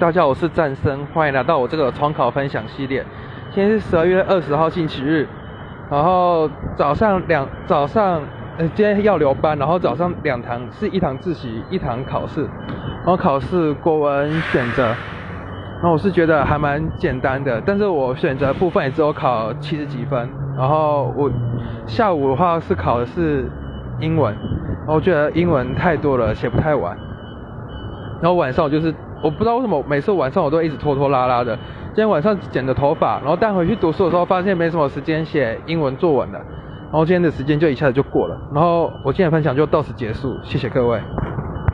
大家好，我是战生，欢迎来到我这个重考分享系列。今天是十二月二十号星期日，然后早上两早上，呃，今天要留班，然后早上两堂是一堂自习，一堂考试，然后考试国文选择，然后我是觉得还蛮简单的，但是我选择部分也只有考七十几分，然后我下午的话是考的是英文，然后我觉得英文太多了，写不太完，然后晚上我就是。我不知道为什么每次晚上我都一直拖拖拉拉的。今天晚上剪的头发，然后带回去读书的时候，发现没什么时间写英文作文了。然后今天的时间就一下子就过了。然后我今天的分享就到此结束，谢谢各位。